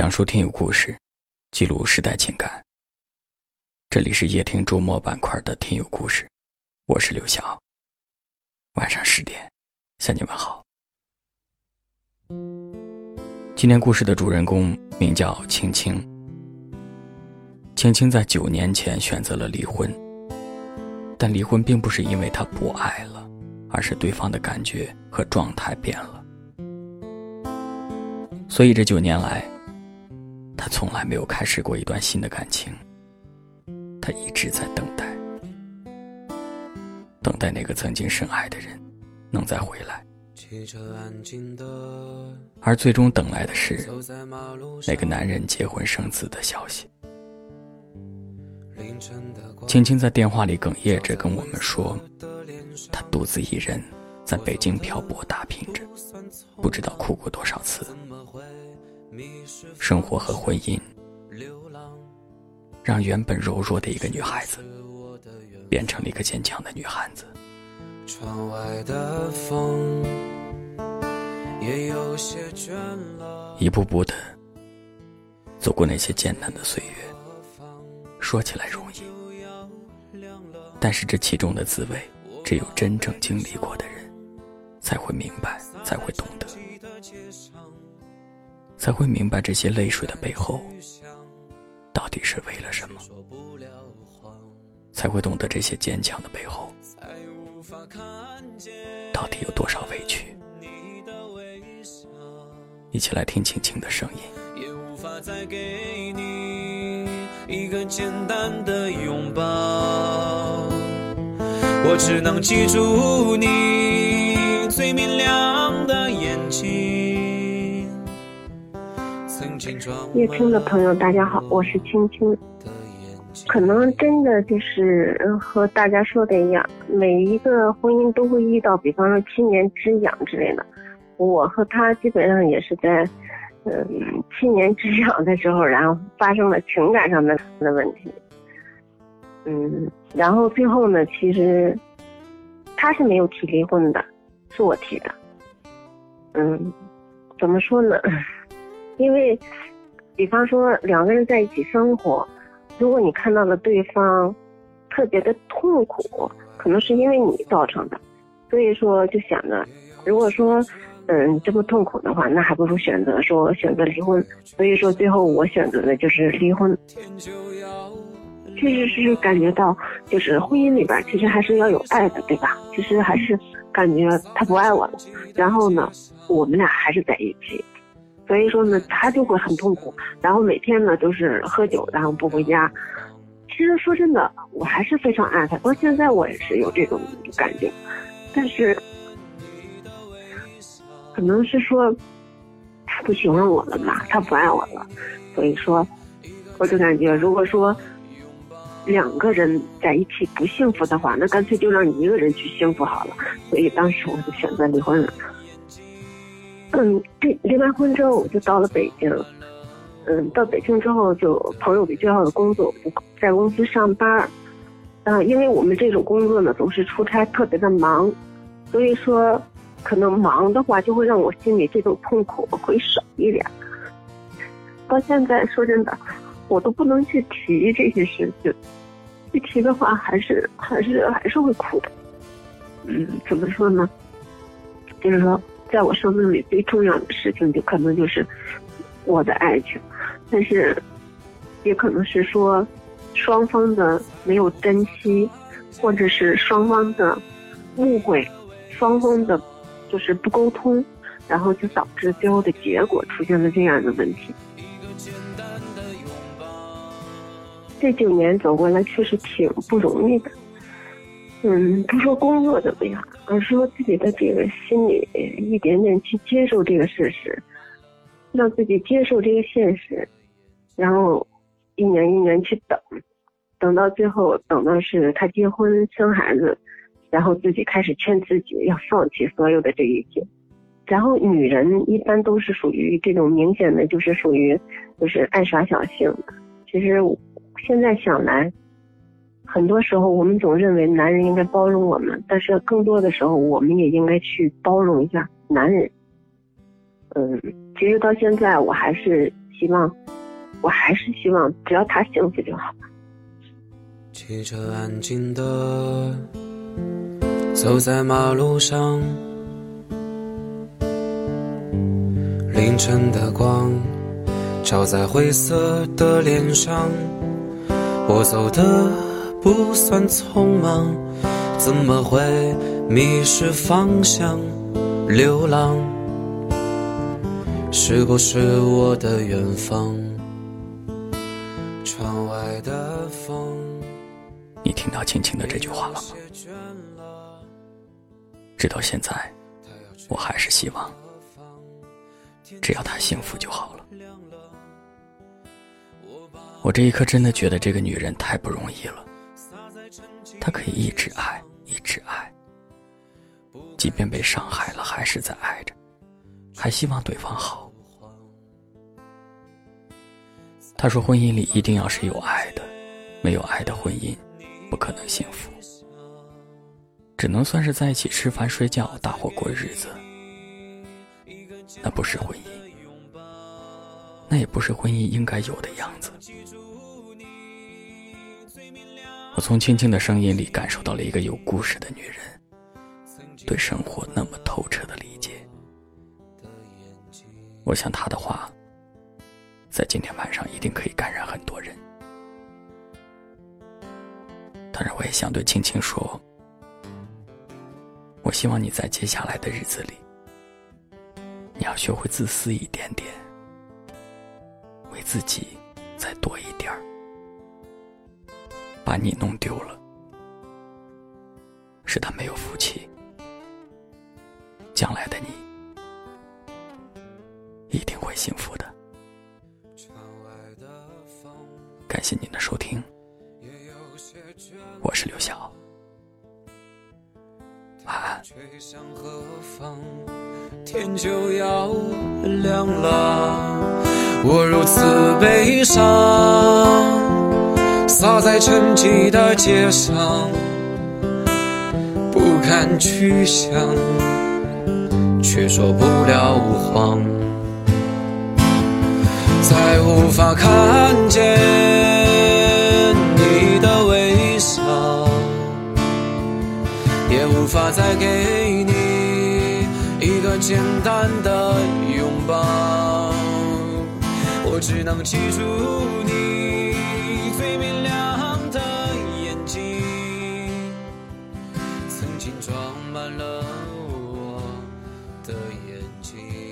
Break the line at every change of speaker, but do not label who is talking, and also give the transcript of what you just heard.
讲述听友故事，记录时代情感。这里是夜听周末板块的听友故事，我是刘晓。晚上十点，向你们好。今天故事的主人公名叫青青。青青在九年前选择了离婚，但离婚并不是因为她不爱了，而是对方的感觉和状态变了。所以这九年来，他从来没有开始过一段新的感情。他一直在等待，等待那个曾经深爱的人能再回来。而最终等来的是那个男人结婚生子的消息。青青在电话里哽咽着跟我们说，她独自一人在北京漂泊打拼着，不知道哭过多少次。生活和婚姻，让原本柔弱的一个女孩子，变成了一个坚强的女汉子。一步步的走过那些艰难的岁月，说起来容易，但是这其中的滋味，只有真正经历过的人才会明白，才会懂得。才会明白这些泪水的背后，到底是为了什么？才会懂得这些坚强的背后，到底有多少委屈？一起来听青青的声音。
也无法再给你一个简单的拥抱
我只能记住你最明亮的眼睛。
夜听的朋友，大家好，我是青青。可能真的就是和大家说的一样，每一个婚姻都会遇到，比方说七年之痒之类的。我和他基本上也是在，嗯，七年之痒的时候，然后发生了情感上的的问题。嗯，然后最后呢，其实他是没有提离婚的，是我提的。嗯，怎么说呢？因为，比方说两个人在一起生活，如果你看到了对方特别的痛苦，可能是因为你造成的，所以说就想着，如果说嗯这么痛苦的话，那还不如选择说选择离婚。所以说最后我选择的就是离婚。确实是感觉到，就是婚姻里边其实还是要有爱的，对吧？其实还是感觉他不爱我了，然后呢，我们俩还是在一起。所以说呢，他就会很痛苦，然后每天呢都是喝酒，然后不回家。其实说真的，我还是非常爱他，到现在我也是有这种感觉。但是，可能是说他不喜欢我了吧，他不爱我了。所以说，我就感觉，如果说两个人在一起不幸福的话，那干脆就让你一个人去幸福好了。所以当时我就选择离婚了。嗯，离离完婚之后，我就到了北京。嗯，到北京之后，就朋友给介绍的工作，我在公司上班。嗯，因为我们这种工作呢，总是出差，特别的忙，所以说，可能忙的话，就会让我心里这种痛苦会少一点。到现在说真的，我都不能去提这些事情，一提的话，还是还是还是会哭的。嗯，怎么说呢？就是说。在我生命里最重要的事情，就可能就是我的爱情，但是也可能是说双方的没有珍惜，或者是双方的误会，双方的就是不沟通，然后就导致最后的结果出现了这样的问题。这九年走过来，确实挺不容易的。嗯，不说工作怎么样，而是说自己的这个心里一点点去接受这个事实，让自己接受这个现实，然后一年一年去等，等到最后等到是他结婚生孩子，然后自己开始劝自己要放弃所有的这一切，然后女人一般都是属于这种明显的，就是属于就是爱耍小性的。其实现在想来。很多时候，我们总认为男人应该包容我们，但是更多的时候，我们也应该去包容一下男人。嗯，其实到现在，我还是希望，我还是希望只要他幸福就好。
汽车安静的走在马路上，凌晨的光照在灰色的脸上，我走的不算匆忙，怎么会迷失方向？流浪是不是我的远方？窗外的风。
你听到青青的这句话了吗？直到现在，我还是希望，只要她幸福就好了。我这一刻真的觉得这个女人太不容易了，他可以一直爱，一直爱，即便被伤害了，还是在爱着，还希望对方好。他说：“婚姻里一定要是有爱的，没有爱的婚姻。”不可能幸福，只能算是在一起吃饭、睡觉、大伙过日子。那不是婚姻，那也不是婚姻应该有的样子。我从青青的声音里感受到了一个有故事的女人，对生活那么透彻的理解。我想她的话，在今天晚上一定可以感染很多人。当然，我也想对青青说：“我希望你在接下来的日子里，你要学会自私一点点，为自己再多一点儿。把你弄丢了，是他没有福气。将来的你，一定会幸福的。”感谢您的收听。我是刘晓，晚安。
天就要亮了，我如此悲伤，洒在沉寂的街上，不敢去想，却说不了谎，再无法看见你的微笑，也。无法再给你一个简单的拥抱，我只能记住你。change.